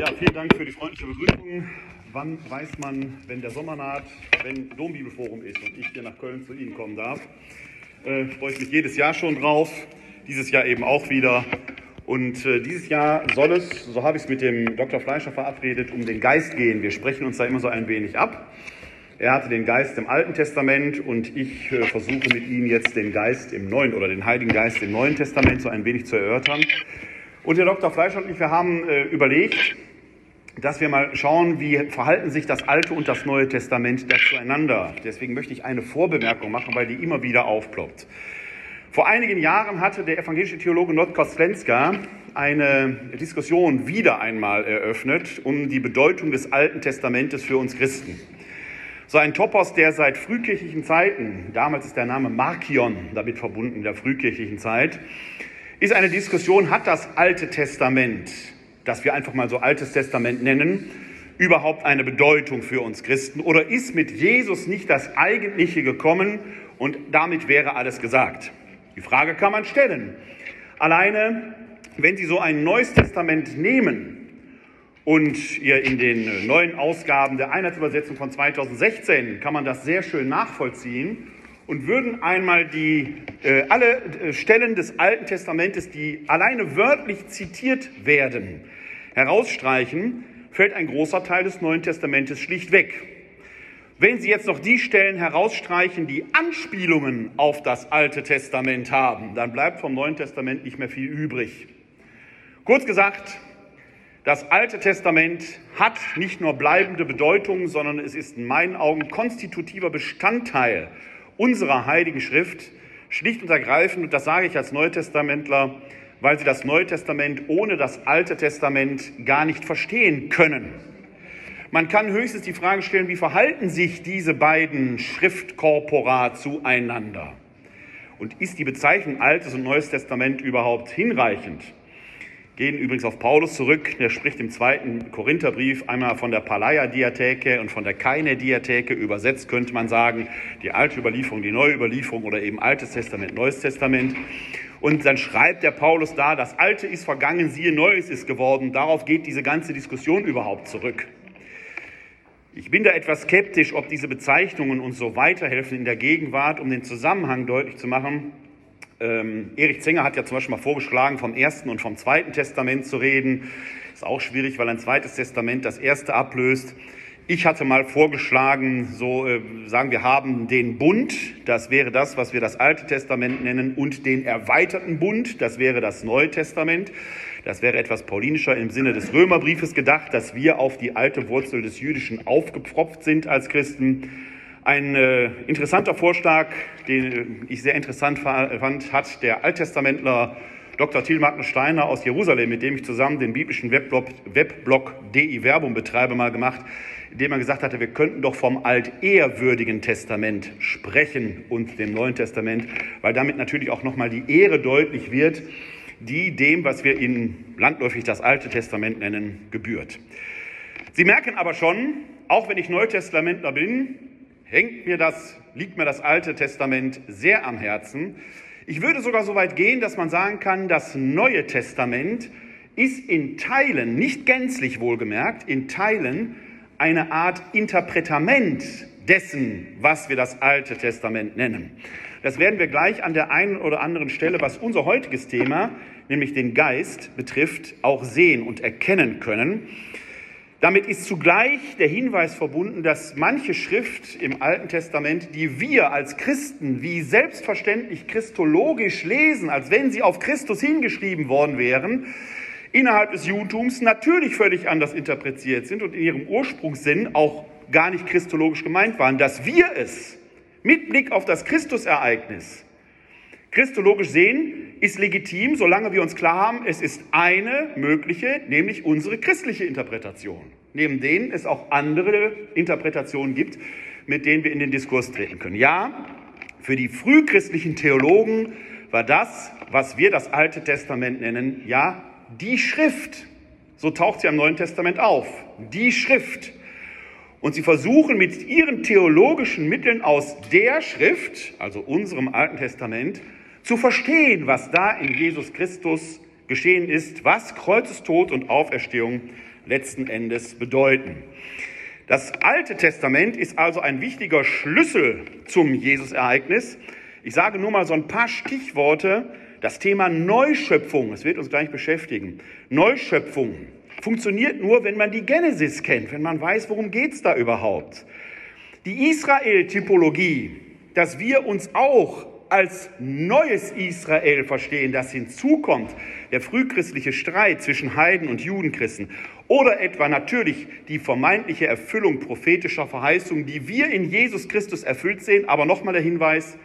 Ja, vielen Dank für die freundliche Begrüßung. Wann weiß man, wenn der Sommer naht, wenn Dombibelforum ist und ich hier nach Köln zu Ihnen kommen darf? Äh, freue ich mich jedes Jahr schon drauf, dieses Jahr eben auch wieder. Und äh, dieses Jahr soll es, so habe ich es mit dem Dr. Fleischer verabredet, um den Geist gehen. Wir sprechen uns da immer so ein wenig ab. Er hatte den Geist im Alten Testament und ich äh, versuche mit Ihnen jetzt den Geist im Neuen oder den Heiligen Geist im Neuen Testament so ein wenig zu erörtern. Und der Dr. Fleischer und ich, wir haben äh, überlegt, dass wir mal schauen, wie verhalten sich das Alte und das Neue Testament zueinander. Deswegen möchte ich eine Vorbemerkung machen, weil die immer wieder aufploppt. Vor einigen Jahren hatte der evangelische Theologe Not eine Diskussion wieder einmal eröffnet um die Bedeutung des Alten Testamentes für uns Christen. So ein Topos, der seit frühkirchlichen Zeiten, damals ist der Name Markion damit verbunden, der frühkirchlichen Zeit, ist eine Diskussion, hat das Alte Testament, das wir einfach mal so Altes Testament nennen, überhaupt eine Bedeutung für uns Christen? Oder ist mit Jesus nicht das Eigentliche gekommen und damit wäre alles gesagt? Die Frage kann man stellen. Alleine, wenn Sie so ein neues Testament nehmen, und ihr in den neuen Ausgaben der Einheitsübersetzung von 2016 kann man das sehr schön nachvollziehen und würden einmal die, äh, alle äh, Stellen des Alten Testamentes, die alleine wörtlich zitiert werden, herausstreichen, fällt ein großer Teil des Neuen Testamentes schlicht weg. Wenn Sie jetzt noch die Stellen herausstreichen, die Anspielungen auf das Alte Testament haben, dann bleibt vom Neuen Testament nicht mehr viel übrig. Kurz gesagt, das Alte Testament hat nicht nur bleibende Bedeutung, sondern es ist in meinen Augen konstitutiver Bestandteil unserer Heiligen Schrift, schlicht und ergreifend, und das sage ich als Neutestamentler, weil sie das Neue Testament ohne das Alte Testament gar nicht verstehen können. Man kann höchstens die Frage stellen, wie verhalten sich diese beiden Schriftkorpora zueinander? Und ist die Bezeichnung Altes und Neues Testament überhaupt hinreichend? gehen übrigens auf Paulus zurück. Der spricht im zweiten Korintherbrief einmal von der Palaia-Diatheke und von der Kaine-Diatheke. Übersetzt könnte man sagen, die alte Überlieferung, die neue Überlieferung oder eben Altes Testament, Neues Testament. Und dann schreibt der Paulus da, das Alte ist vergangen, siehe, Neues ist geworden. Darauf geht diese ganze Diskussion überhaupt zurück. Ich bin da etwas skeptisch, ob diese Bezeichnungen uns so weiterhelfen in der Gegenwart, um den Zusammenhang deutlich zu machen. Ähm, Erich Zenger hat ja zum Beispiel mal vorgeschlagen, vom Ersten und vom Zweiten Testament zu reden. Ist auch schwierig, weil ein zweites Testament das erste ablöst. Ich hatte mal vorgeschlagen, so äh, sagen wir haben den Bund, das wäre das, was wir das Alte Testament nennen, und den erweiterten Bund, das wäre das Neue Testament. Das wäre etwas paulinischer im Sinne des Römerbriefes gedacht, dass wir auf die alte Wurzel des Jüdischen aufgepfropft sind als Christen. Ein äh, interessanter Vorschlag, den äh, ich sehr interessant fand, hat der Alttestamentler Dr. Thiel Magnus Steiner aus Jerusalem, mit dem ich zusammen den biblischen Webblog, Webblog DI Verbum betreibe, mal gemacht, indem er gesagt hatte, wir könnten doch vom altehrwürdigen Testament sprechen und dem Neuen Testament, weil damit natürlich auch nochmal die Ehre deutlich wird, die dem, was wir in landläufig das Alte Testament nennen, gebührt. Sie merken aber schon, auch wenn ich Neutestamentler bin, hängt mir das, liegt mir das Alte Testament sehr am Herzen. Ich würde sogar so weit gehen, dass man sagen kann, das Neue Testament ist in Teilen, nicht gänzlich wohlgemerkt, in Teilen eine Art Interpretament dessen, was wir das Alte Testament nennen. Das werden wir gleich an der einen oder anderen Stelle, was unser heutiges Thema, nämlich den Geist betrifft, auch sehen und erkennen können. Damit ist zugleich der Hinweis verbunden, dass manche Schrift im Alten Testament, die wir als Christen wie selbstverständlich christologisch lesen, als wenn sie auf Christus hingeschrieben worden wären, innerhalb des Judentums natürlich völlig anders interpretiert sind und in ihrem Ursprungssinn auch gar nicht christologisch gemeint waren, dass wir es mit Blick auf das Christusereignis christologisch sehen, ist legitim, solange wir uns klar haben, es ist eine mögliche, nämlich unsere christliche Interpretation, neben denen es auch andere Interpretationen gibt, mit denen wir in den Diskurs treten können. Ja, für die frühchristlichen Theologen war das, was wir das Alte Testament nennen, ja, die Schrift. So taucht sie am Neuen Testament auf. Die Schrift. Und sie versuchen mit ihren theologischen Mitteln aus der Schrift, also unserem Alten Testament, zu verstehen, was da in Jesus Christus geschehen ist, was Kreuzestod und Auferstehung letzten Endes bedeuten. Das Alte Testament ist also ein wichtiger Schlüssel zum Jesusereignis. Ich sage nur mal so ein paar Stichworte. Das Thema Neuschöpfung, das wird uns gleich beschäftigen. Neuschöpfung funktioniert nur, wenn man die Genesis kennt, wenn man weiß, worum geht es da überhaupt. Die Israel-Typologie, dass wir uns auch als neues Israel verstehen, das hinzukommt, der frühchristliche Streit zwischen Heiden und Judenchristen oder etwa natürlich die vermeintliche Erfüllung prophetischer Verheißungen, die wir in Jesus Christus erfüllt sehen, aber nochmal der Hinweis,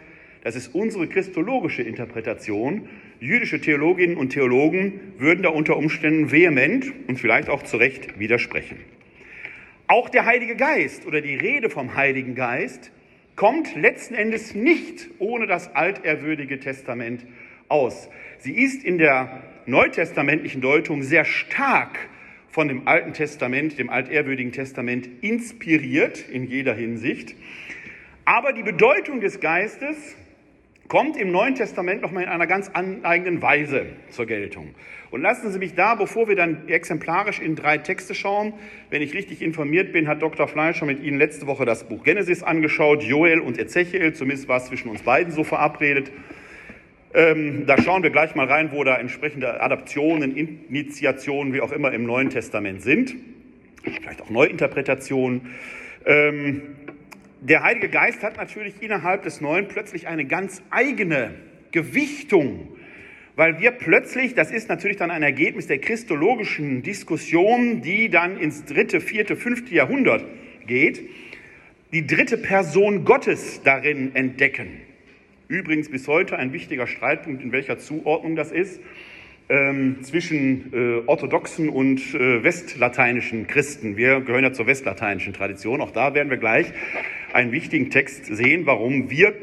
das ist unsere christologische Interpretation. Jüdische Theologinnen und Theologen würden da unter Umständen vehement und vielleicht auch zu Recht widersprechen. Auch der Heilige Geist oder die Rede vom Heiligen Geist kommt letzten Endes nicht ohne das altehrwürdige Testament aus. Sie ist in der neutestamentlichen Deutung sehr stark von dem Alten Testament, dem altehrwürdigen Testament inspiriert in jeder Hinsicht. Aber die Bedeutung des Geistes kommt im Neuen Testament nochmal in einer ganz eigenen Weise zur Geltung. Und lassen Sie mich da, bevor wir dann exemplarisch in drei Texte schauen, wenn ich richtig informiert bin, hat Dr. Fleischer mit Ihnen letzte Woche das Buch Genesis angeschaut, Joel und Ezechiel, zumindest war es zwischen uns beiden so verabredet. Ähm, da schauen wir gleich mal rein, wo da entsprechende Adaptionen, Initiationen, wie auch immer im Neuen Testament sind. Vielleicht auch Neuinterpretationen. Ähm, der Heilige Geist hat natürlich innerhalb des Neuen plötzlich eine ganz eigene Gewichtung, weil wir plötzlich, das ist natürlich dann ein Ergebnis der christologischen Diskussion, die dann ins dritte, vierte, fünfte Jahrhundert geht, die dritte Person Gottes darin entdecken. Übrigens bis heute ein wichtiger Streitpunkt, in welcher Zuordnung das ist, ähm, zwischen äh, orthodoxen und äh, westlateinischen Christen. Wir gehören ja zur westlateinischen Tradition. Auch da werden wir gleich einen wichtigen Text sehen, warum wir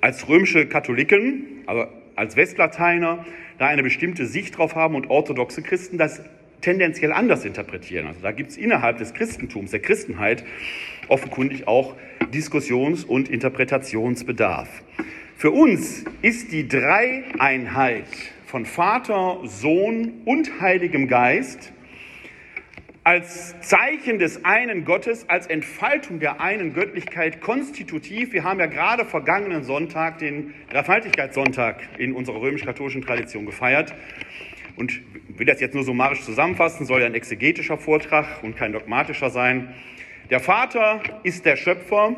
als römische Katholiken, also als Westlateiner, da eine bestimmte Sicht drauf haben und orthodoxe Christen das tendenziell anders interpretieren. Also da gibt es innerhalb des Christentums, der Christenheit, offenkundig auch Diskussions- und Interpretationsbedarf. Für uns ist die Dreieinheit von Vater, Sohn und Heiligem Geist als Zeichen des einen Gottes, als Entfaltung der einen Göttlichkeit konstitutiv. Wir haben ja gerade vergangenen Sonntag den Dreifaltigkeitssonntag in unserer römisch-katholischen Tradition gefeiert. Und will das jetzt nur summarisch zusammenfassen, soll ja ein exegetischer Vortrag und kein dogmatischer sein. Der Vater ist der Schöpfer,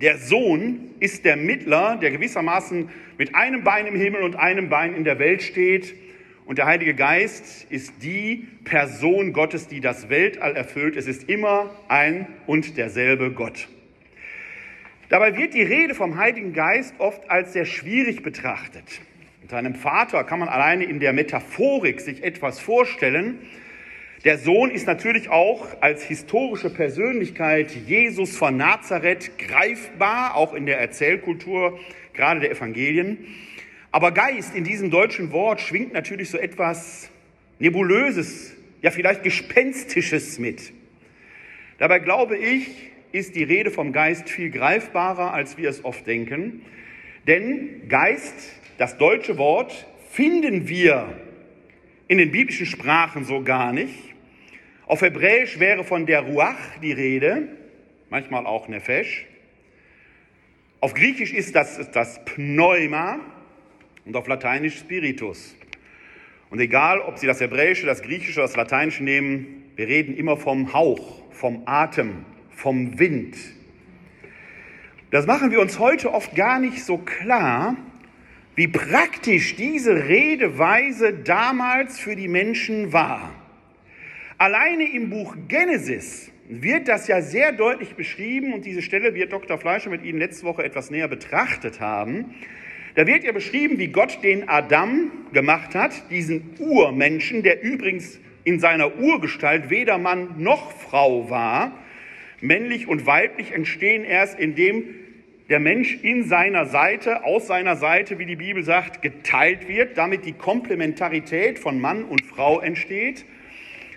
der Sohn ist der Mittler, der gewissermaßen mit einem Bein im Himmel und einem Bein in der Welt steht und der Heilige Geist ist die Person Gottes, die das Weltall erfüllt. Es ist immer ein und derselbe Gott. Dabei wird die Rede vom Heiligen Geist oft als sehr schwierig betrachtet. Mit einem Vater kann man alleine in der Metaphorik sich etwas vorstellen. Der Sohn ist natürlich auch als historische Persönlichkeit Jesus von Nazareth greifbar, auch in der Erzählkultur, gerade der Evangelien. Aber Geist in diesem deutschen Wort schwingt natürlich so etwas Nebulöses, ja vielleicht Gespenstisches mit. Dabei glaube ich, ist die Rede vom Geist viel greifbarer, als wir es oft denken. Denn Geist, das deutsche Wort, finden wir in den biblischen Sprachen so gar nicht. Auf Hebräisch wäre von der Ruach die Rede, manchmal auch Nefesh. Auf Griechisch ist das das Pneuma, und auf Lateinisch Spiritus. Und egal, ob Sie das Hebräische, das Griechische, das Lateinische nehmen, wir reden immer vom Hauch, vom Atem, vom Wind. Das machen wir uns heute oft gar nicht so klar, wie praktisch diese Redeweise damals für die Menschen war. Alleine im Buch Genesis wird das ja sehr deutlich beschrieben und diese Stelle wird Dr. Fleischer mit Ihnen letzte Woche etwas näher betrachtet haben. Da wird ja beschrieben, wie Gott den Adam gemacht hat, diesen Urmenschen, der übrigens in seiner Urgestalt weder Mann noch Frau war. Männlich und weiblich entstehen erst, indem der Mensch in seiner Seite, aus seiner Seite, wie die Bibel sagt, geteilt wird, damit die Komplementarität von Mann und Frau entsteht.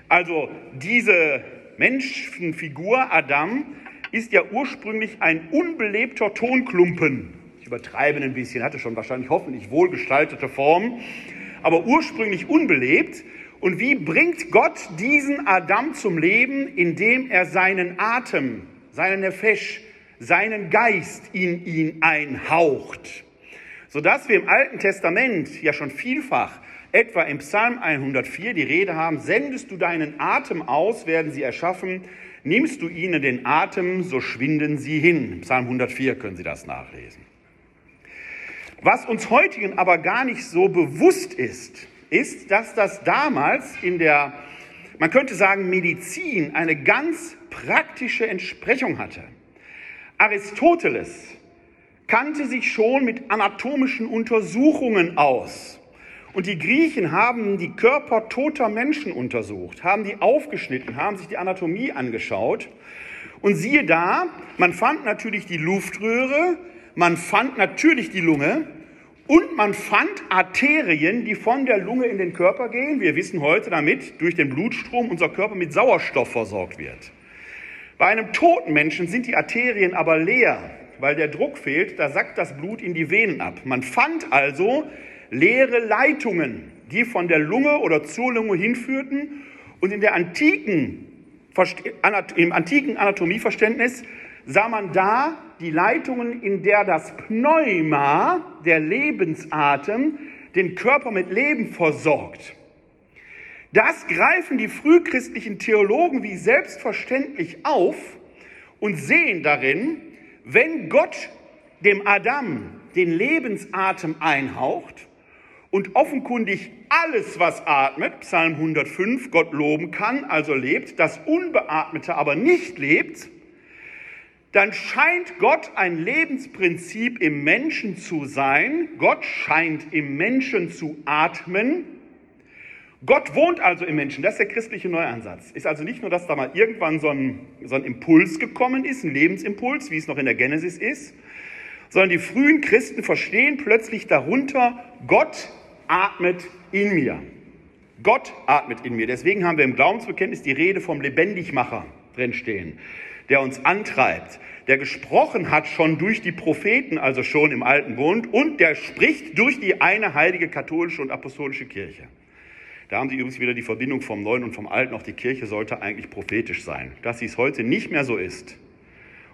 Also diese Menschenfigur Adam ist ja ursprünglich ein unbelebter Tonklumpen übertreiben ein bisschen, hatte schon wahrscheinlich hoffentlich wohlgestaltete Form, aber ursprünglich unbelebt. Und wie bringt Gott diesen Adam zum Leben, indem er seinen Atem, seinen Nefesh, seinen Geist in ihn einhaucht? Sodass wir im Alten Testament ja schon vielfach, etwa im Psalm 104, die Rede haben, sendest du deinen Atem aus, werden sie erschaffen, nimmst du ihnen den Atem, so schwinden sie hin. Im Psalm 104 können Sie das nachlesen. Was uns heutigen aber gar nicht so bewusst ist, ist, dass das damals in der, man könnte sagen, Medizin eine ganz praktische Entsprechung hatte. Aristoteles kannte sich schon mit anatomischen Untersuchungen aus. Und die Griechen haben die Körper toter Menschen untersucht, haben die aufgeschnitten, haben sich die Anatomie angeschaut. Und siehe da, man fand natürlich die Luftröhre, man fand natürlich die Lunge, und man fand Arterien, die von der Lunge in den Körper gehen. Wir wissen heute damit, durch den Blutstrom unser Körper mit Sauerstoff versorgt wird. Bei einem toten Menschen sind die Arterien aber leer, weil der Druck fehlt, da sackt das Blut in die Venen ab. Man fand also leere Leitungen, die von der Lunge oder zur Lunge hinführten und in der antiken, im antiken Anatomieverständnis sah man da die Leitungen, in der das Pneuma, der Lebensatem, den Körper mit Leben versorgt. Das greifen die frühchristlichen Theologen wie selbstverständlich auf und sehen darin, wenn Gott dem Adam den Lebensatem einhaucht und offenkundig alles, was atmet, Psalm 105, Gott loben kann, also lebt, das Unbeatmete aber nicht lebt, dann scheint Gott ein Lebensprinzip im Menschen zu sein. Gott scheint im Menschen zu atmen. Gott wohnt also im Menschen. Das ist der christliche Neuansatz. Ist also nicht nur, dass da mal irgendwann so ein, so ein Impuls gekommen ist, ein Lebensimpuls, wie es noch in der Genesis ist, sondern die frühen Christen verstehen plötzlich darunter, Gott atmet in mir. Gott atmet in mir. Deswegen haben wir im Glaubensbekenntnis die Rede vom Lebendigmacher drinstehen der uns antreibt, der gesprochen hat schon durch die Propheten, also schon im Alten Bund, und der spricht durch die eine heilige katholische und apostolische Kirche. Da haben Sie übrigens wieder die Verbindung vom Neuen und vom Alten. Auch die Kirche sollte eigentlich prophetisch sein. Dass sie es heute nicht mehr so ist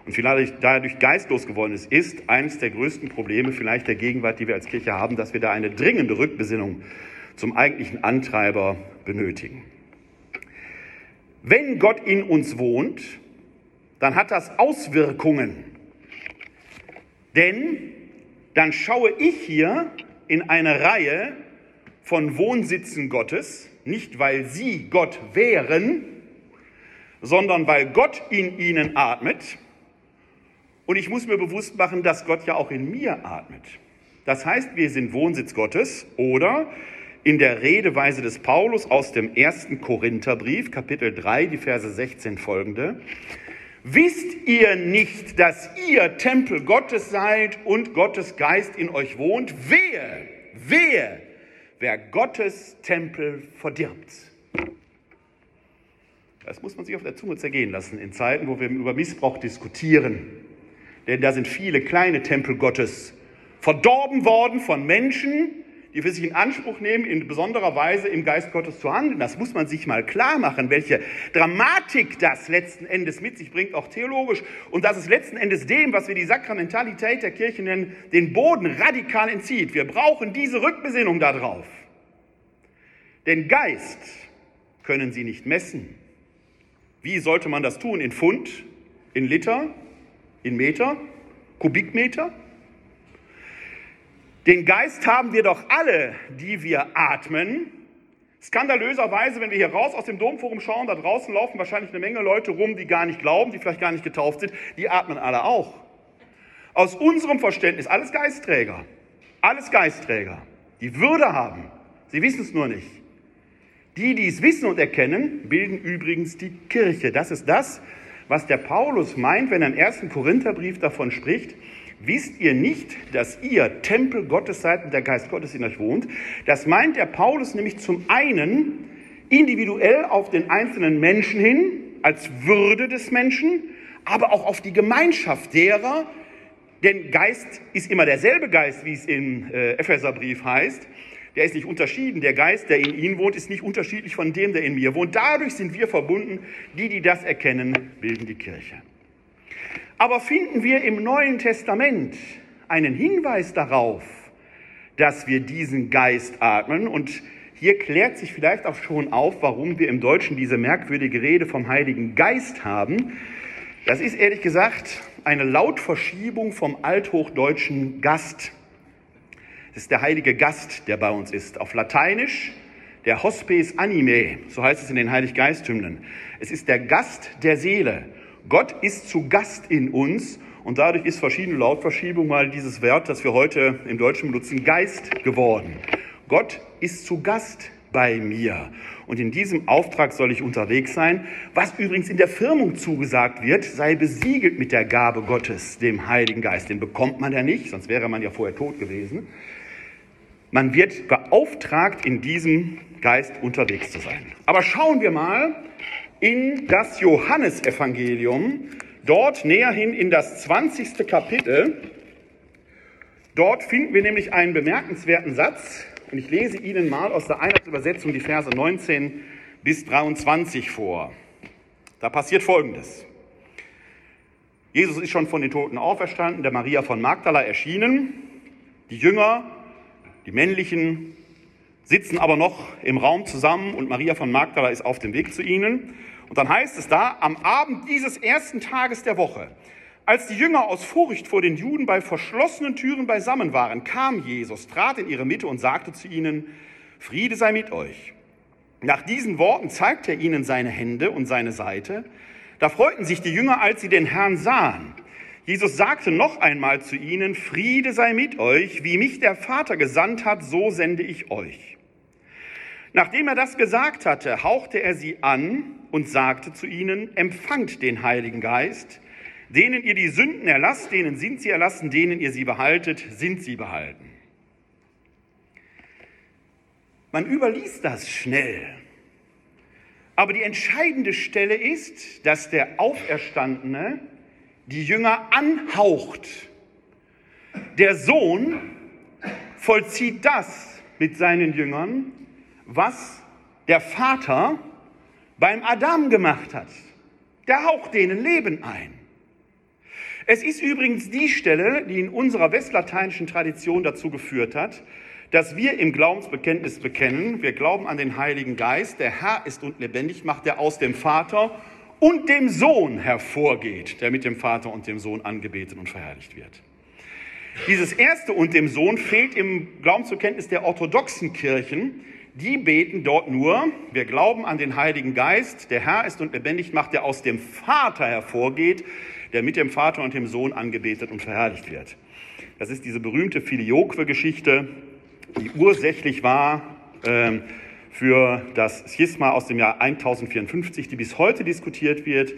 und vielleicht dadurch geistlos geworden ist, ist eines der größten Probleme vielleicht der Gegenwart, die wir als Kirche haben, dass wir da eine dringende Rückbesinnung zum eigentlichen Antreiber benötigen. Wenn Gott in uns wohnt, dann hat das Auswirkungen. Denn dann schaue ich hier in eine Reihe von Wohnsitzen Gottes, nicht weil sie Gott wären, sondern weil Gott in ihnen atmet. Und ich muss mir bewusst machen, dass Gott ja auch in mir atmet. Das heißt, wir sind Wohnsitz Gottes oder in der Redeweise des Paulus aus dem ersten Korintherbrief, Kapitel 3, die Verse 16 folgende. Wisst ihr nicht, dass ihr Tempel Gottes seid und Gottes Geist in euch wohnt? Wehe, wehe, wer Gottes Tempel verdirbt. Das muss man sich auf der Zunge zergehen lassen in Zeiten, wo wir über Missbrauch diskutieren. Denn da sind viele kleine Tempel Gottes verdorben worden von Menschen, die für sich in Anspruch nehmen, in besonderer Weise im Geist Gottes zu handeln. Das muss man sich mal klar machen, welche Dramatik das letzten Endes mit sich bringt, auch theologisch. Und dass es letzten Endes dem, was wir die Sakramentalität der Kirche nennen, den Boden radikal entzieht. Wir brauchen diese Rückbesinnung darauf. Den Geist können sie nicht messen. Wie sollte man das tun? In Pfund, in Liter, in Meter, Kubikmeter? Den Geist haben wir doch alle, die wir atmen. Skandalöserweise, wenn wir hier raus aus dem Domforum schauen, da draußen laufen wahrscheinlich eine Menge Leute rum, die gar nicht glauben, die vielleicht gar nicht getauft sind, die atmen alle auch. Aus unserem Verständnis alles Geistträger, alles Geistträger, die Würde haben. Sie wissen es nur nicht. Die, die es wissen und erkennen, bilden übrigens die Kirche. Das ist das, was der Paulus meint, wenn er im ersten Korintherbrief davon spricht, Wisst ihr nicht, dass ihr Tempel Gottes seid und der Geist Gottes in euch wohnt? Das meint der Paulus nämlich zum einen individuell auf den einzelnen Menschen hin, als Würde des Menschen, aber auch auf die Gemeinschaft derer, denn Geist ist immer derselbe Geist, wie es im äh, Epheserbrief heißt. Der ist nicht unterschieden. Der Geist, der in Ihnen wohnt, ist nicht unterschiedlich von dem, der in mir wohnt. Dadurch sind wir verbunden. Die, die das erkennen, bilden die Kirche. Aber finden wir im Neuen Testament einen Hinweis darauf, dass wir diesen Geist atmen? Und hier klärt sich vielleicht auch schon auf, warum wir im Deutschen diese merkwürdige Rede vom Heiligen Geist haben. Das ist ehrlich gesagt eine Lautverschiebung vom althochdeutschen Gast. Das ist der heilige Gast, der bei uns ist. Auf Lateinisch der Hospes Anime, so heißt es in den Heiliggeisthymnen. Es ist der Gast der Seele. Gott ist zu Gast in uns und dadurch ist verschiedene Lautverschiebung mal dieses Wert, das wir heute im Deutschen benutzen, Geist geworden. Gott ist zu Gast bei mir. Und in diesem Auftrag soll ich unterwegs sein. Was übrigens in der Firmung zugesagt wird, sei besiegelt mit der Gabe Gottes, dem Heiligen Geist. Den bekommt man ja nicht, sonst wäre man ja vorher tot gewesen. Man wird beauftragt, in diesem Geist unterwegs zu sein. Aber schauen wir mal in das Johannesevangelium, dort näherhin in das 20. Kapitel. Dort finden wir nämlich einen bemerkenswerten Satz, und ich lese Ihnen mal aus der Einheitsübersetzung die Verse 19 bis 23 vor. Da passiert Folgendes. Jesus ist schon von den Toten auferstanden, der Maria von Magdala erschienen. Die Jünger, die männlichen, sitzen aber noch im Raum zusammen und Maria von Magdala ist auf dem Weg zu ihnen. Und dann heißt es da, am Abend dieses ersten Tages der Woche, als die Jünger aus Furcht vor den Juden bei verschlossenen Türen beisammen waren, kam Jesus, trat in ihre Mitte und sagte zu ihnen, Friede sei mit euch. Nach diesen Worten zeigte er ihnen seine Hände und seine Seite. Da freuten sich die Jünger, als sie den Herrn sahen. Jesus sagte noch einmal zu ihnen, Friede sei mit euch, wie mich der Vater gesandt hat, so sende ich euch. Nachdem er das gesagt hatte, hauchte er sie an und sagte zu ihnen, empfangt den Heiligen Geist. Denen ihr die Sünden erlasst, denen sind sie erlassen, denen ihr sie behaltet, sind sie behalten. Man überliest das schnell. Aber die entscheidende Stelle ist, dass der Auferstandene die Jünger anhaucht. Der Sohn vollzieht das mit seinen Jüngern, was der Vater beim Adam gemacht hat. Der haucht denen Leben ein. Es ist übrigens die Stelle, die in unserer westlateinischen Tradition dazu geführt hat, dass wir im Glaubensbekenntnis bekennen, wir glauben an den Heiligen Geist, der Herr ist und lebendig macht, der aus dem Vater und dem Sohn hervorgeht, der mit dem Vater und dem Sohn angebetet und verherrlicht wird. Dieses erste und dem Sohn fehlt im Glaubensbekenntnis der orthodoxen Kirchen. Die beten dort nur, wir glauben an den Heiligen Geist, der Herr ist und lebendig macht, der aus dem Vater hervorgeht, der mit dem Vater und dem Sohn angebetet und verherrlicht wird. Das ist diese berühmte Filioque-Geschichte, die ursächlich war äh, für das Schisma aus dem Jahr 1054, die bis heute diskutiert wird.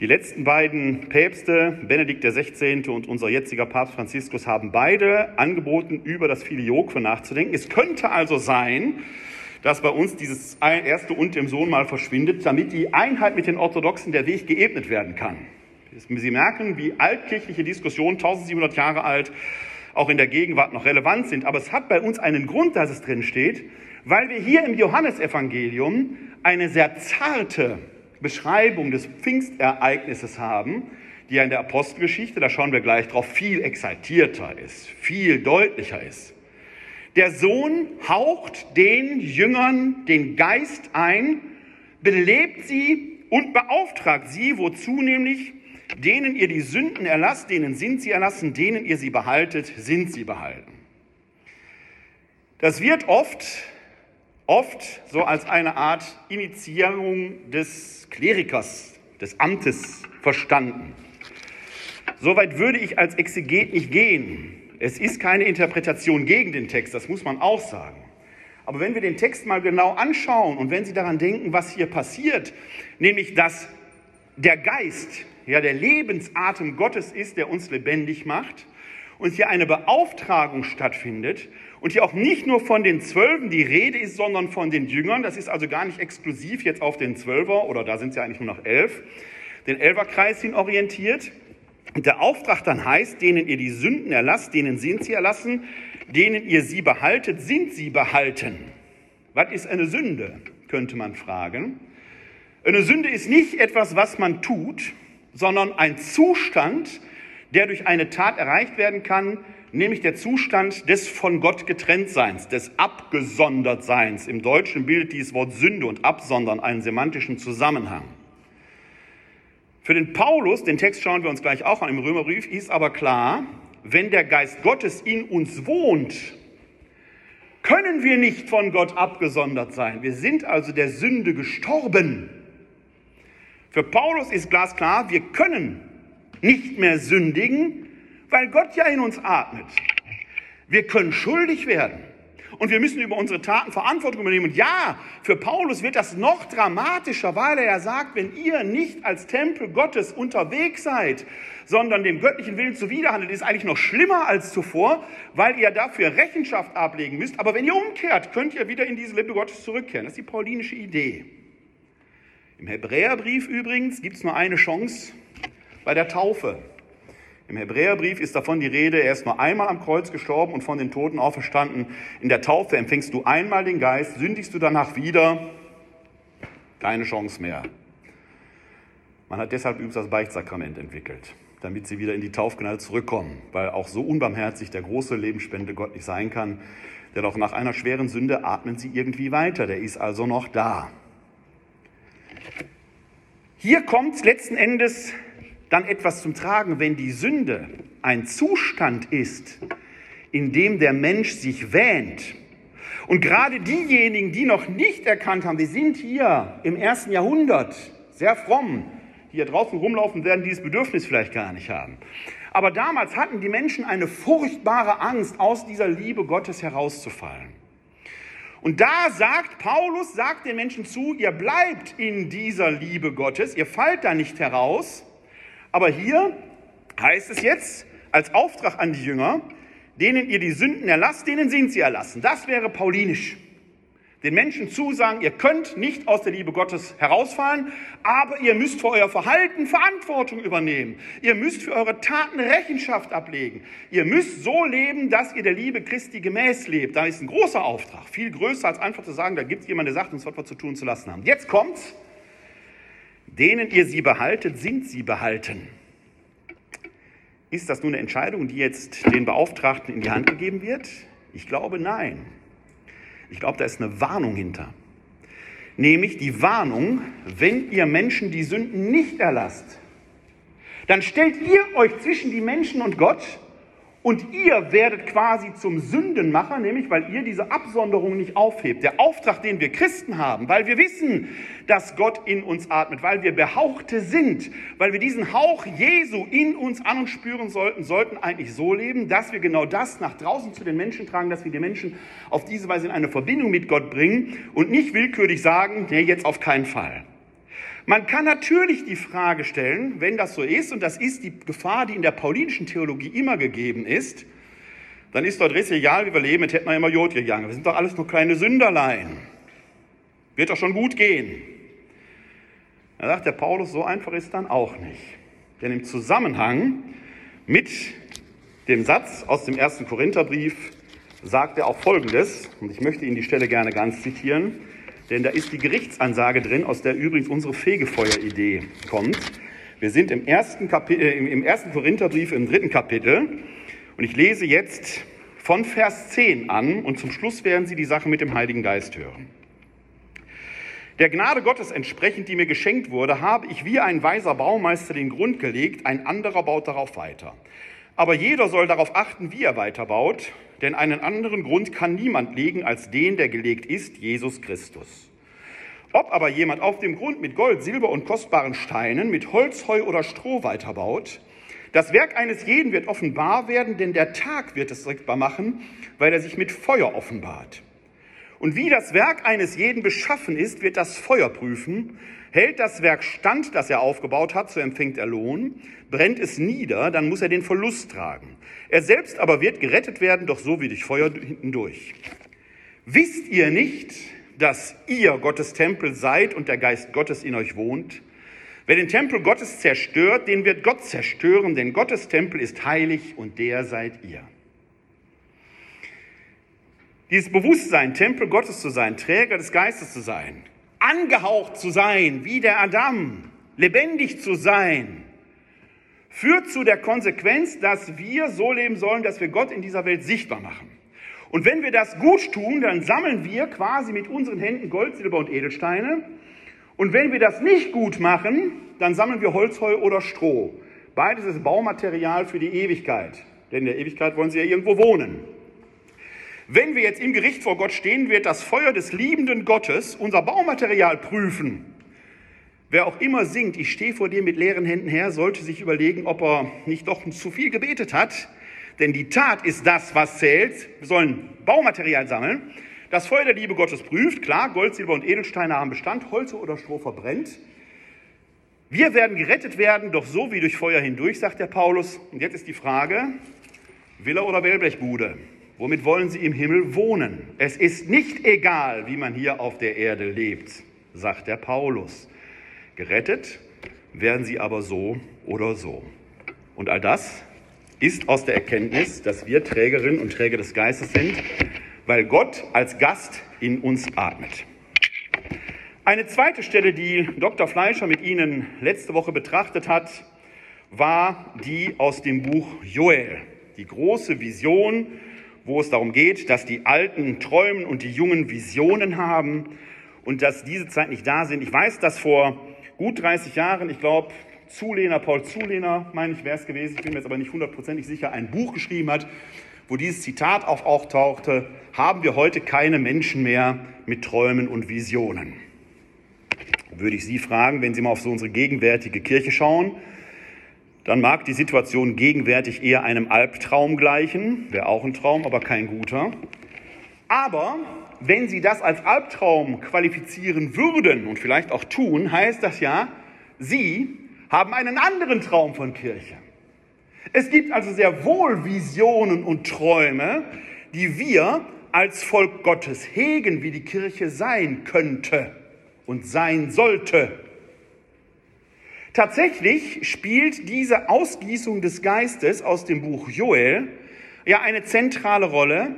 Die letzten beiden Päpste, Benedikt XVI. und unser jetziger Papst Franziskus, haben beide angeboten, über das Filioque nachzudenken. Es könnte also sein, dass bei uns dieses erste und dem Sohn mal verschwindet, damit die Einheit mit den Orthodoxen der Weg geebnet werden kann. Sie merken, wie altkirchliche Diskussionen, 1700 Jahre alt, auch in der Gegenwart noch relevant sind. Aber es hat bei uns einen Grund, dass es drin steht, weil wir hier im Johannesevangelium eine sehr zarte Beschreibung des Pfingstereignisses haben, die ja in der Apostelgeschichte, da schauen wir gleich drauf, viel exaltierter ist, viel deutlicher ist. Der Sohn haucht den Jüngern den Geist ein, belebt sie und beauftragt sie, wozu nämlich Denen ihr die Sünden erlasst, denen sind sie erlassen, denen ihr sie behaltet, sind sie behalten. Das wird oft, oft so als eine Art Initiierung des Klerikers, des Amtes verstanden. Soweit würde ich als Exeget nicht gehen. Es ist keine Interpretation gegen den Text, das muss man auch sagen. Aber wenn wir den Text mal genau anschauen und wenn Sie daran denken, was hier passiert, nämlich dass der Geist, ja der Lebensatem Gottes ist, der uns lebendig macht und hier eine Beauftragung stattfindet und hier auch nicht nur von den Zwölfen die Rede ist, sondern von den Jüngern. Das ist also gar nicht exklusiv jetzt auf den Zwölfer oder da sind es ja eigentlich nur noch elf, den Elferkreis hin orientiert. Und der Auftrag dann heißt, denen ihr die Sünden erlasst, denen sind sie erlassen, denen ihr sie behaltet, sind sie behalten. Was ist eine Sünde, könnte man fragen. Eine Sünde ist nicht etwas, was man tut, sondern ein Zustand, der durch eine Tat erreicht werden kann, nämlich der Zustand des von Gott getrenntseins, des Abgesondertseins. Im Deutschen bildet dieses Wort Sünde und Absondern einen semantischen Zusammenhang. Für den Paulus, den Text schauen wir uns gleich auch an im Römerbrief, ist aber klar, wenn der Geist Gottes in uns wohnt, können wir nicht von Gott abgesondert sein. Wir sind also der Sünde gestorben. Für Paulus ist glasklar, wir können nicht mehr sündigen, weil Gott ja in uns atmet. Wir können schuldig werden und wir müssen über unsere Taten Verantwortung übernehmen. Und ja, für Paulus wird das noch dramatischer, weil er ja sagt, wenn ihr nicht als Tempel Gottes unterwegs seid, sondern dem göttlichen Willen zuwiderhandelt, ist eigentlich noch schlimmer als zuvor, weil ihr dafür Rechenschaft ablegen müsst. Aber wenn ihr umkehrt, könnt ihr wieder in diese Liebe Gottes zurückkehren. Das ist die paulinische Idee. Im Hebräerbrief übrigens gibt es nur eine Chance bei der Taufe. Im Hebräerbrief ist davon die Rede, er ist nur einmal am Kreuz gestorben und von den Toten auferstanden. In der Taufe empfängst du einmal den Geist, sündigst du danach wieder, keine Chance mehr. Man hat deshalb übrigens das Beichtsakrament entwickelt, damit sie wieder in die Taufgnade zurückkommen, weil auch so unbarmherzig der große Lebensspende Gott nicht sein kann. Denn auch nach einer schweren Sünde atmen sie irgendwie weiter, der ist also noch da. Hier kommt letzten Endes dann etwas zum Tragen, wenn die Sünde ein Zustand ist, in dem der Mensch sich wähnt. Und gerade diejenigen, die noch nicht erkannt haben, wir sind hier im ersten Jahrhundert, sehr fromm, die hier draußen rumlaufen, werden dieses Bedürfnis vielleicht gar nicht haben. Aber damals hatten die Menschen eine furchtbare Angst, aus dieser Liebe Gottes herauszufallen. Und da sagt Paulus, sagt den Menschen zu, ihr bleibt in dieser Liebe Gottes, ihr fallt da nicht heraus, aber hier heißt es jetzt als Auftrag an die Jünger, denen ihr die Sünden erlasst, denen sind sie erlassen. Das wäre paulinisch. Den Menschen zusagen, ihr könnt nicht aus der Liebe Gottes herausfallen, aber ihr müsst für euer Verhalten Verantwortung übernehmen. Ihr müsst für eure Taten Rechenschaft ablegen. Ihr müsst so leben, dass ihr der Liebe Christi gemäß lebt. Da ist ein großer Auftrag, viel größer als einfach zu sagen, da gibt es jemanden, der sagt uns, was wir zu tun zu lassen haben. Jetzt kommt's. Denen ihr sie behaltet, sind sie behalten. Ist das nun eine Entscheidung, die jetzt den Beauftragten in die Hand gegeben wird? Ich glaube nein. Ich glaube, da ist eine Warnung hinter. Nämlich die Warnung, wenn ihr Menschen die Sünden nicht erlasst, dann stellt ihr euch zwischen die Menschen und Gott und ihr werdet quasi zum Sündenmacher, nämlich weil ihr diese Absonderung nicht aufhebt. Der Auftrag, den wir Christen haben, weil wir wissen, dass Gott in uns atmet, weil wir Behauchte sind, weil wir diesen Hauch Jesu in uns an uns spüren sollten, sollten eigentlich so leben, dass wir genau das nach draußen zu den Menschen tragen, dass wir die Menschen auf diese Weise in eine Verbindung mit Gott bringen und nicht willkürlich sagen, nee, jetzt auf keinen Fall. Man kann natürlich die Frage stellen, wenn das so ist, und das ist die Gefahr, die in der paulinischen Theologie immer gegeben ist, dann ist doch Dresse egal, wie wir leben, jetzt hätten wir immer Jod gegangen. Wir sind doch alles nur kleine Sünderlein. Wird doch schon gut gehen. Da sagt der Paulus, so einfach ist dann auch nicht. Denn im Zusammenhang mit dem Satz aus dem ersten Korintherbrief sagt er auch Folgendes, und ich möchte Ihnen die Stelle gerne ganz zitieren. Denn da ist die Gerichtsansage drin, aus der übrigens unsere Fegefeueridee kommt. Wir sind im ersten, Kapitel, äh, im ersten Korintherbrief im dritten Kapitel und ich lese jetzt von Vers 10 an und zum Schluss werden Sie die Sache mit dem Heiligen Geist hören. Der Gnade Gottes entsprechend, die mir geschenkt wurde, habe ich wie ein weiser Baumeister den Grund gelegt, ein anderer baut darauf weiter. Aber jeder soll darauf achten, wie er weiterbaut, denn einen anderen Grund kann niemand legen als den, der gelegt ist, Jesus Christus. Ob aber jemand auf dem Grund mit Gold, Silber und kostbaren Steinen, mit Holz, Heu oder Stroh weiterbaut, das Werk eines jeden wird offenbar werden, denn der Tag wird es sichtbar machen, weil er sich mit Feuer offenbart. Und wie das Werk eines jeden beschaffen ist, wird das Feuer prüfen. Hält das Werk stand, das er aufgebaut hat, so empfängt er Lohn. Brennt es nieder, dann muss er den Verlust tragen. Er selbst aber wird gerettet werden, doch so wie durch Feuer hindurch. Wisst ihr nicht, dass ihr Gottes Tempel seid und der Geist Gottes in euch wohnt? Wer den Tempel Gottes zerstört, den wird Gott zerstören, denn Gottes Tempel ist heilig und der seid ihr. Dieses Bewusstsein, Tempel Gottes zu sein, Träger des Geistes zu sein, angehaucht zu sein wie der Adam, lebendig zu sein, führt zu der Konsequenz, dass wir so leben sollen, dass wir Gott in dieser Welt sichtbar machen. Und wenn wir das gut tun, dann sammeln wir quasi mit unseren Händen Gold, Silber und Edelsteine. Und wenn wir das nicht gut machen, dann sammeln wir Holzheu oder Stroh. Beides ist Baumaterial für die Ewigkeit. Denn in der Ewigkeit wollen sie ja irgendwo wohnen. Wenn wir jetzt im Gericht vor Gott stehen, wird das Feuer des liebenden Gottes unser Baumaterial prüfen. Wer auch immer singt, ich stehe vor dir mit leeren Händen her, sollte sich überlegen, ob er nicht doch zu viel gebetet hat. Denn die Tat ist das, was zählt. Wir sollen Baumaterial sammeln. Das Feuer der Liebe Gottes prüft. Klar, Gold, Silber und Edelsteine haben Bestand. Holz oder Stroh verbrennt. Wir werden gerettet werden, doch so wie durch Feuer hindurch, sagt der Paulus. Und jetzt ist die Frage, Villa oder Wellblechbude? Womit wollen sie im Himmel wohnen? Es ist nicht egal, wie man hier auf der Erde lebt, sagt der Paulus. Gerettet werden sie aber so oder so. Und all das ist aus der Erkenntnis, dass wir Trägerinnen und Träger des Geistes sind, weil Gott als Gast in uns atmet. Eine zweite Stelle, die Dr. Fleischer mit Ihnen letzte Woche betrachtet hat, war die aus dem Buch Joel, die große Vision, wo es darum geht, dass die Alten träumen und die Jungen Visionen haben und dass diese Zeit nicht da sind. Ich weiß, dass vor gut 30 Jahren, ich glaube, Zulehner, Paul Zulehner, meine ich, wäre es gewesen, ich bin mir jetzt aber nicht hundertprozentig sicher, ein Buch geschrieben hat, wo dieses Zitat auch auftauchte, haben wir heute keine Menschen mehr mit Träumen und Visionen. Würde ich Sie fragen, wenn Sie mal auf so unsere gegenwärtige Kirche schauen, dann mag die Situation gegenwärtig eher einem Albtraum gleichen, wäre auch ein Traum, aber kein guter. Aber wenn Sie das als Albtraum qualifizieren würden und vielleicht auch tun, heißt das ja, Sie haben einen anderen Traum von Kirche. Es gibt also sehr wohl Visionen und Träume, die wir als Volk Gottes hegen, wie die Kirche sein könnte und sein sollte. Tatsächlich spielt diese Ausgießung des Geistes aus dem Buch Joel ja eine zentrale Rolle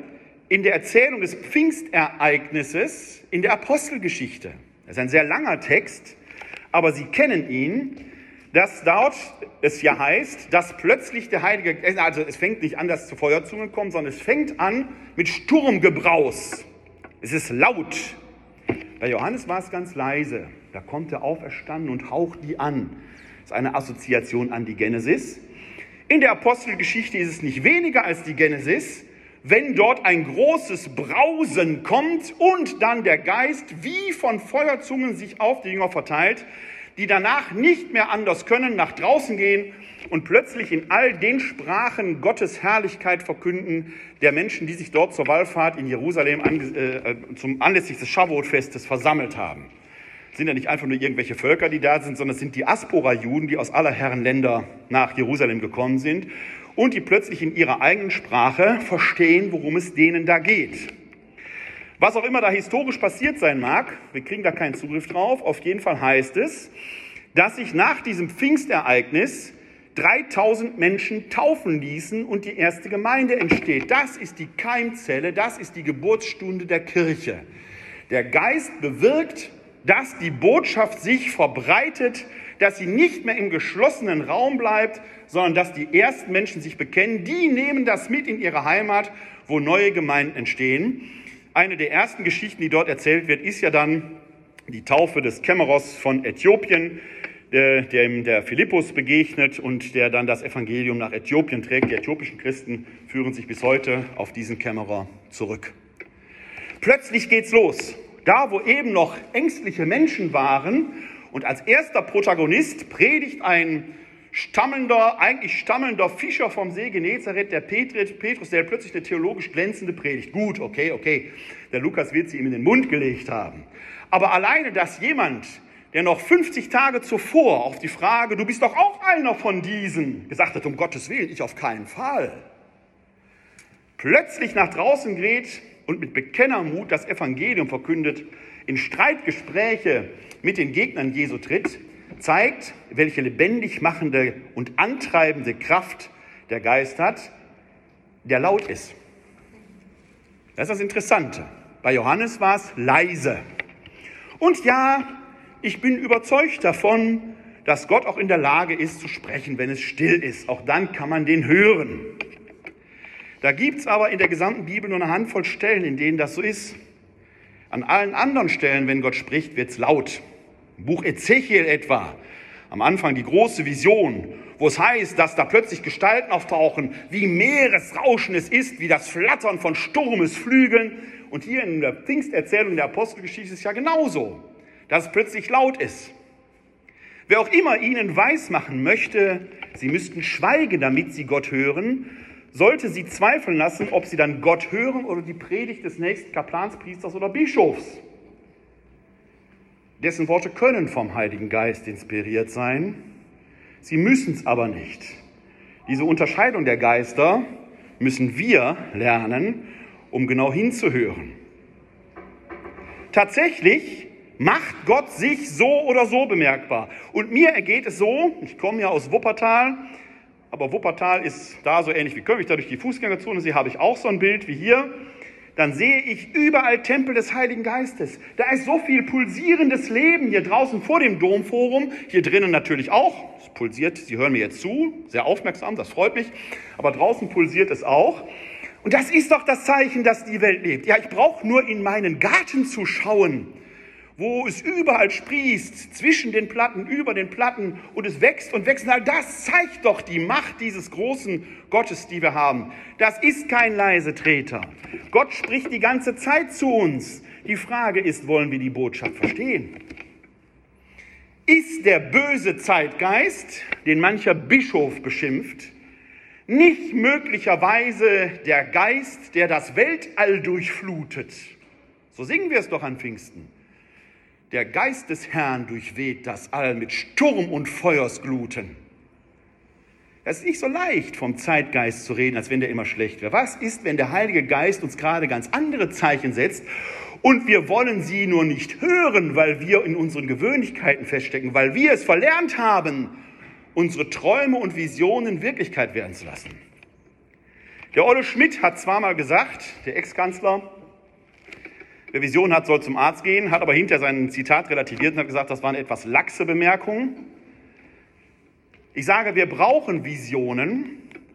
in der Erzählung des Pfingstereignisses in der Apostelgeschichte. Das ist ein sehr langer Text, aber Sie kennen ihn, dass dort es ja heißt, dass plötzlich der Heilige, also es fängt nicht an, dass zu Feuerzungen kommt, sondern es fängt an mit Sturmgebraus. Es ist laut. Bei Johannes war es ganz leise. Da kommt er auferstanden und haucht die an. Das ist eine Assoziation an die Genesis. In der Apostelgeschichte ist es nicht weniger als die Genesis, wenn dort ein großes Brausen kommt und dann der Geist wie von Feuerzungen sich auf die Jünger verteilt, die danach nicht mehr anders können, nach draußen gehen und plötzlich in all den Sprachen Gottes Herrlichkeit verkünden der Menschen, die sich dort zur Wallfahrt in Jerusalem äh, zum anlässlich des Shavuot-Festes versammelt haben. Sind ja nicht einfach nur irgendwelche Völker, die da sind, sondern es sind die Aspora-Juden, die aus aller Herren Länder nach Jerusalem gekommen sind und die plötzlich in ihrer eigenen Sprache verstehen, worum es denen da geht. Was auch immer da historisch passiert sein mag, wir kriegen da keinen Zugriff drauf, auf jeden Fall heißt es, dass sich nach diesem Pfingstereignis 3000 Menschen taufen ließen und die erste Gemeinde entsteht. Das ist die Keimzelle, das ist die Geburtsstunde der Kirche. Der Geist bewirkt, dass die Botschaft sich verbreitet, dass sie nicht mehr im geschlossenen Raum bleibt, sondern dass die ersten Menschen sich bekennen. Die nehmen das mit in ihre Heimat, wo neue Gemeinden entstehen. Eine der ersten Geschichten, die dort erzählt wird, ist ja dann die Taufe des Kämmeros von Äthiopien, dem der Philippus begegnet und der dann das Evangelium nach Äthiopien trägt. Die äthiopischen Christen führen sich bis heute auf diesen Kämmerer zurück. Plötzlich geht's los. Da, wo eben noch ängstliche Menschen waren und als erster Protagonist predigt ein stammelnder, eigentlich stammelnder Fischer vom See Genezareth, der Petrus, der plötzlich eine theologisch glänzende Predigt. Gut, okay, okay. Der Lukas wird sie ihm in den Mund gelegt haben. Aber alleine, dass jemand, der noch 50 Tage zuvor auf die Frage, du bist doch auch einer von diesen, gesagt hat, um Gottes Willen, ich auf keinen Fall, plötzlich nach draußen geht und mit Bekennermut das Evangelium verkündet, in Streitgespräche mit den Gegnern Jesu tritt, zeigt, welche lebendig machende und antreibende Kraft der Geist hat, der laut ist. Das ist das Interessante. Bei Johannes war es leise. Und ja, ich bin überzeugt davon, dass Gott auch in der Lage ist zu sprechen, wenn es still ist. Auch dann kann man den hören. Da gibt es aber in der gesamten Bibel nur eine Handvoll Stellen, in denen das so ist. An allen anderen Stellen, wenn Gott spricht, wird es laut. Im Buch Ezechiel etwa, am Anfang die große Vision, wo es heißt, dass da plötzlich Gestalten auftauchen, wie Meeresrauschen es ist, wie das Flattern von Sturmesflügeln. Und hier in der Pfingsterzählung der Apostelgeschichte ist es ja genauso, dass es plötzlich laut ist. Wer auch immer ihnen weismachen möchte, sie müssten schweigen, damit sie Gott hören, sollte sie zweifeln lassen, ob sie dann Gott hören oder die Predigt des nächsten Kaplans, Priesters oder Bischofs. Dessen Worte können vom Heiligen Geist inspiriert sein, sie müssen es aber nicht. Diese Unterscheidung der Geister müssen wir lernen, um genau hinzuhören. Tatsächlich macht Gott sich so oder so bemerkbar. Und mir ergeht es so, ich komme ja aus Wuppertal, aber Wuppertal ist da so ähnlich wie Köln, ich da durch die Fußgängerzone sehe, habe ich auch so ein Bild wie hier. Dann sehe ich überall Tempel des Heiligen Geistes. Da ist so viel pulsierendes Leben hier draußen vor dem Domforum, hier drinnen natürlich auch. Es pulsiert, Sie hören mir jetzt zu, sehr aufmerksam, das freut mich. Aber draußen pulsiert es auch. Und das ist doch das Zeichen, dass die Welt lebt. Ja, ich brauche nur in meinen Garten zu schauen wo es überall sprießt, zwischen den Platten, über den Platten und es wächst und wächst. All das zeigt doch die Macht dieses großen Gottes, die wir haben. Das ist kein leise Treter. Gott spricht die ganze Zeit zu uns. Die Frage ist, wollen wir die Botschaft verstehen? Ist der böse Zeitgeist, den mancher Bischof beschimpft, nicht möglicherweise der Geist, der das Weltall durchflutet? So singen wir es doch an Pfingsten. Der Geist des Herrn durchweht das All mit Sturm und Feuersgluten. Es ist nicht so leicht, vom Zeitgeist zu reden, als wenn der immer schlecht wäre. Was ist, wenn der Heilige Geist uns gerade ganz andere Zeichen setzt und wir wollen sie nur nicht hören, weil wir in unseren Gewöhnlichkeiten feststecken, weil wir es verlernt haben, unsere Träume und Visionen Wirklichkeit werden zu lassen? Der Olle Schmidt hat zwar mal gesagt, der Ex-Kanzler, Wer Vision hat, soll zum Arzt gehen, hat aber hinter sein Zitat relativiert und hat gesagt, das war eine etwas laxe Bemerkung. Ich sage, wir brauchen Visionen,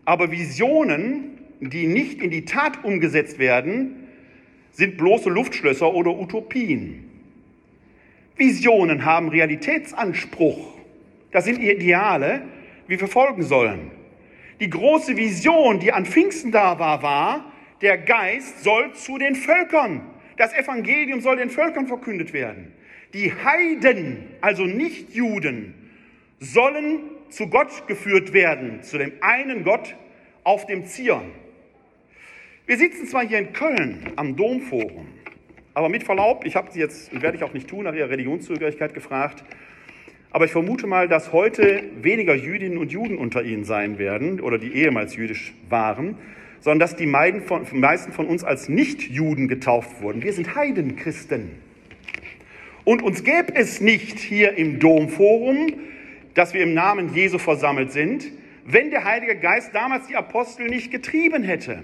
aber Visionen, die nicht in die Tat umgesetzt werden, sind bloße Luftschlösser oder Utopien. Visionen haben Realitätsanspruch. Das sind Ideale, wie wir folgen sollen. Die große Vision, die an Pfingsten da war, war, der Geist soll zu den Völkern das Evangelium soll den Völkern verkündet werden. Die Heiden, also Nichtjuden, sollen zu Gott geführt werden, zu dem einen Gott auf dem Zion. Wir sitzen zwar hier in Köln am Domforum, aber mit Verlaub, ich habe Sie jetzt, werde ich auch nicht tun, nach Ihrer Religionszugehörigkeit gefragt, aber ich vermute mal, dass heute weniger Jüdinnen und Juden unter Ihnen sein werden oder die ehemals jüdisch waren, sondern dass die meisten von uns als Nichtjuden getauft wurden. Wir sind Heidenchristen. Und uns gäbe es nicht hier im Domforum, dass wir im Namen Jesu versammelt sind, wenn der Heilige Geist damals die Apostel nicht getrieben hätte.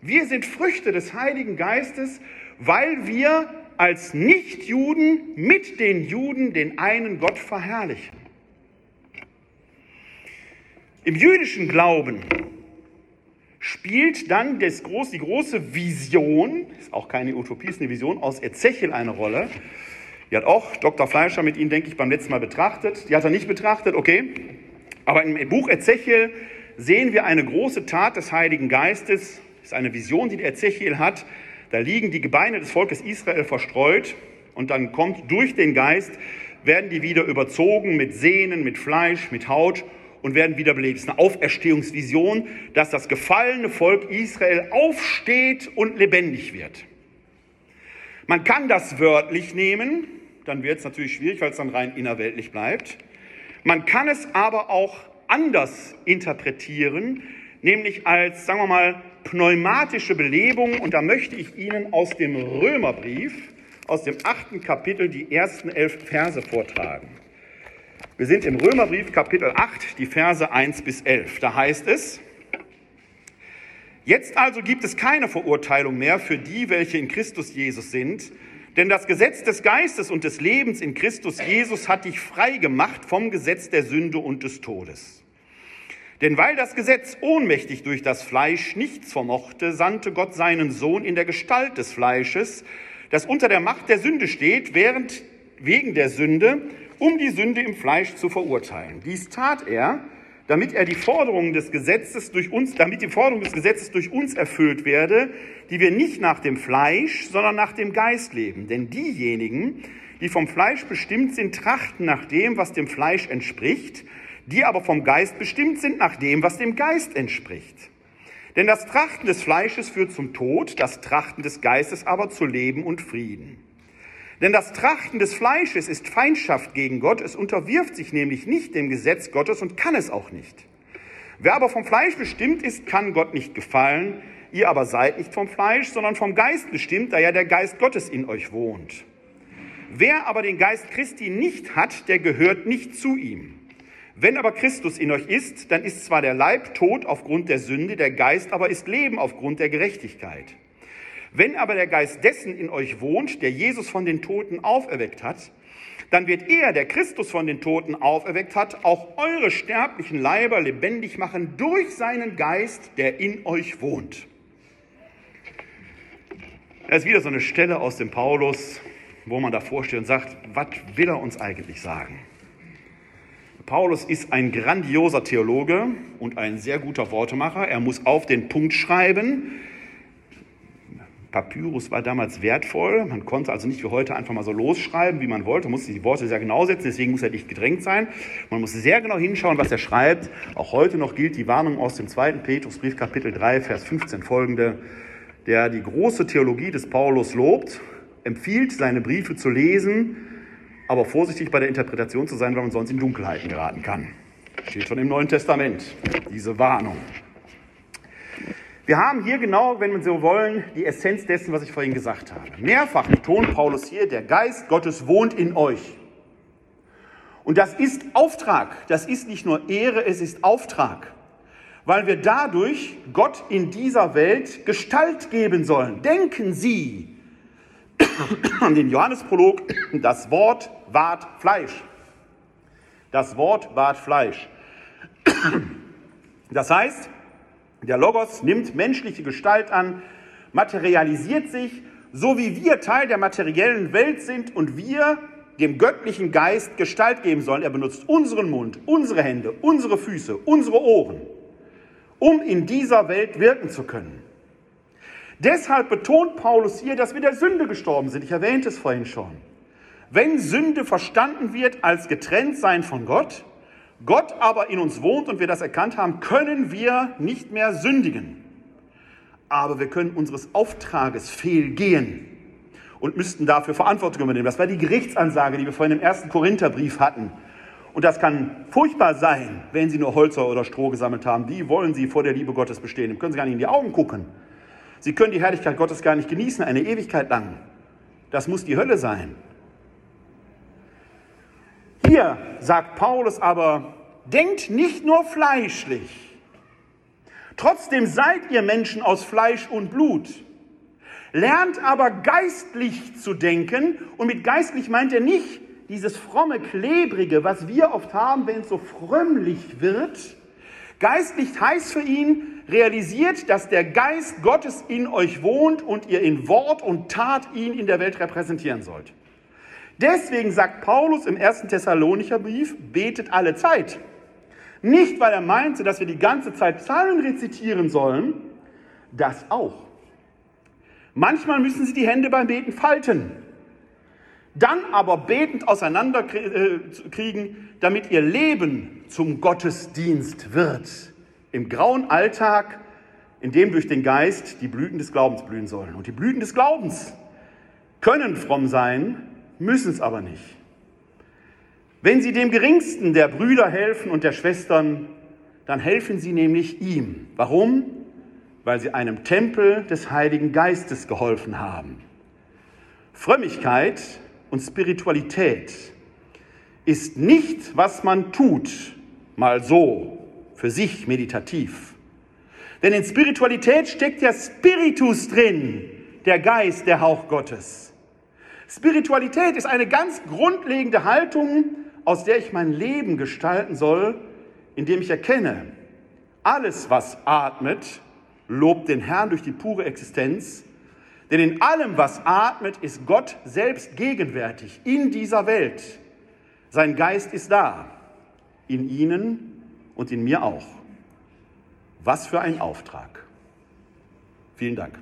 Wir sind Früchte des Heiligen Geistes, weil wir als Nichtjuden mit den Juden den einen Gott verherrlichen. Im jüdischen Glauben spielt dann das groß, die große Vision, ist auch keine Utopie, ist eine Vision aus Ezechiel eine Rolle. Die hat auch Dr. Fleischer mit Ihnen, denke ich, beim letzten Mal betrachtet. Die hat er nicht betrachtet, okay. Aber im Buch Ezechiel sehen wir eine große Tat des Heiligen Geistes. Das ist eine Vision, die Ezechiel hat. Da liegen die Gebeine des Volkes Israel verstreut und dann kommt durch den Geist, werden die wieder überzogen mit Sehnen, mit Fleisch, mit Haut und werden wiederbelebt. Es ist eine Auferstehungsvision, dass das gefallene Volk Israel aufsteht und lebendig wird. Man kann das wörtlich nehmen, dann wird es natürlich schwierig, weil es dann rein innerweltlich bleibt. Man kann es aber auch anders interpretieren, nämlich als, sagen wir mal, pneumatische Belebung. Und da möchte ich Ihnen aus dem Römerbrief, aus dem achten Kapitel, die ersten elf Verse vortragen. Wir sind im Römerbrief Kapitel 8, die Verse 1 bis 11. Da heißt es, Jetzt also gibt es keine Verurteilung mehr für die, welche in Christus Jesus sind, denn das Gesetz des Geistes und des Lebens in Christus Jesus hat dich frei gemacht vom Gesetz der Sünde und des Todes. Denn weil das Gesetz ohnmächtig durch das Fleisch nichts vermochte, sandte Gott seinen Sohn in der Gestalt des Fleisches, das unter der Macht der Sünde steht, während wegen der Sünde, um die Sünde im Fleisch zu verurteilen. Dies tat er, damit er die Forderungen des Gesetzes durch uns, damit die Forderung des Gesetzes durch uns erfüllt werde, die wir nicht nach dem Fleisch, sondern nach dem Geist leben. Denn diejenigen, die vom Fleisch bestimmt sind, trachten nach dem, was dem Fleisch entspricht, die aber vom Geist bestimmt sind, nach dem, was dem Geist entspricht. Denn das Trachten des Fleisches führt zum Tod, das Trachten des Geistes aber zu Leben und Frieden. Denn das Trachten des Fleisches ist Feindschaft gegen Gott, es unterwirft sich nämlich nicht dem Gesetz Gottes und kann es auch nicht. Wer aber vom Fleisch bestimmt ist, kann Gott nicht gefallen. Ihr aber seid nicht vom Fleisch, sondern vom Geist bestimmt, da ja der Geist Gottes in euch wohnt. Wer aber den Geist Christi nicht hat, der gehört nicht zu ihm. Wenn aber Christus in euch ist, dann ist zwar der Leib tot aufgrund der Sünde, der Geist aber ist Leben aufgrund der Gerechtigkeit. Wenn aber der Geist dessen in euch wohnt, der Jesus von den Toten auferweckt hat, dann wird er, der Christus von den Toten auferweckt hat, auch eure sterblichen Leiber lebendig machen durch seinen Geist, der in euch wohnt. Das ist wieder so eine Stelle aus dem Paulus, wo man davor steht und sagt, was will er uns eigentlich sagen? Paulus ist ein grandioser Theologe und ein sehr guter Wortemacher. Er muss auf den Punkt schreiben. Papyrus war damals wertvoll. Man konnte also nicht wie heute einfach mal so losschreiben, wie man wollte. Man musste die Worte sehr genau setzen, deswegen muss er nicht gedrängt sein. Man muss sehr genau hinschauen, was er schreibt. Auch heute noch gilt die Warnung aus dem zweiten Petrusbrief, Kapitel 3, Vers 15 folgende, der die große Theologie des Paulus lobt, empfiehlt, seine Briefe zu lesen, aber vorsichtig bei der Interpretation zu sein, weil man sonst in Dunkelheiten geraten kann. Steht schon im Neuen Testament, diese Warnung. Wir haben hier genau, wenn wir so wollen, die Essenz dessen, was ich vorhin gesagt habe. Mehrfach betont Paulus hier, der Geist Gottes wohnt in euch. Und das ist Auftrag. Das ist nicht nur Ehre, es ist Auftrag. Weil wir dadurch Gott in dieser Welt Gestalt geben sollen. Denken Sie an den Johannesprolog, das Wort ward Fleisch. Das Wort ward Fleisch. Das heißt, der Logos nimmt menschliche Gestalt an, materialisiert sich, so wie wir Teil der materiellen Welt sind und wir dem göttlichen Geist Gestalt geben sollen. Er benutzt unseren Mund, unsere Hände, unsere Füße, unsere Ohren, um in dieser Welt wirken zu können. Deshalb betont Paulus hier, dass wir der Sünde gestorben sind. Ich erwähnte es vorhin schon. Wenn Sünde verstanden wird als getrennt sein von Gott, Gott aber in uns wohnt und wir das erkannt haben, können wir nicht mehr sündigen. Aber wir können unseres Auftrages fehlgehen und müssten dafür Verantwortung übernehmen. Das war die Gerichtsansage, die wir vorhin im ersten Korintherbrief hatten. Und das kann furchtbar sein, wenn Sie nur Holzer oder Stroh gesammelt haben. Wie wollen Sie vor der Liebe Gottes bestehen? Dem können Sie gar nicht in die Augen gucken. Sie können die Herrlichkeit Gottes gar nicht genießen, eine Ewigkeit lang. Das muss die Hölle sein. Hier sagt Paulus aber, denkt nicht nur fleischlich. Trotzdem seid ihr Menschen aus Fleisch und Blut. Lernt aber geistlich zu denken. Und mit geistlich meint er nicht dieses fromme, klebrige, was wir oft haben, wenn es so frömmlich wird. Geistlich heißt für ihn, realisiert, dass der Geist Gottes in euch wohnt und ihr in Wort und Tat ihn in der Welt repräsentieren sollt. Deswegen sagt Paulus im ersten Thessalonicher Brief, betet alle Zeit. Nicht, weil er meinte, dass wir die ganze Zeit Psalmen rezitieren sollen, das auch. Manchmal müssen sie die Hände beim Beten falten, dann aber betend auseinanderkriegen, äh, damit ihr Leben zum Gottesdienst wird. Im grauen Alltag, in dem durch den Geist die Blüten des Glaubens blühen sollen. Und die Blüten des Glaubens können fromm sein, müssen es aber nicht. Wenn Sie dem geringsten der Brüder helfen und der Schwestern, dann helfen Sie nämlich ihm. Warum? Weil Sie einem Tempel des Heiligen Geistes geholfen haben. Frömmigkeit und Spiritualität ist nicht, was man tut, mal so, für sich meditativ. Denn in Spiritualität steckt ja Spiritus drin, der Geist, der Hauch Gottes. Spiritualität ist eine ganz grundlegende Haltung, aus der ich mein Leben gestalten soll, indem ich erkenne, alles, was atmet, lobt den Herrn durch die pure Existenz. Denn in allem, was atmet, ist Gott selbst gegenwärtig in dieser Welt. Sein Geist ist da, in Ihnen und in mir auch. Was für ein Auftrag. Vielen Dank.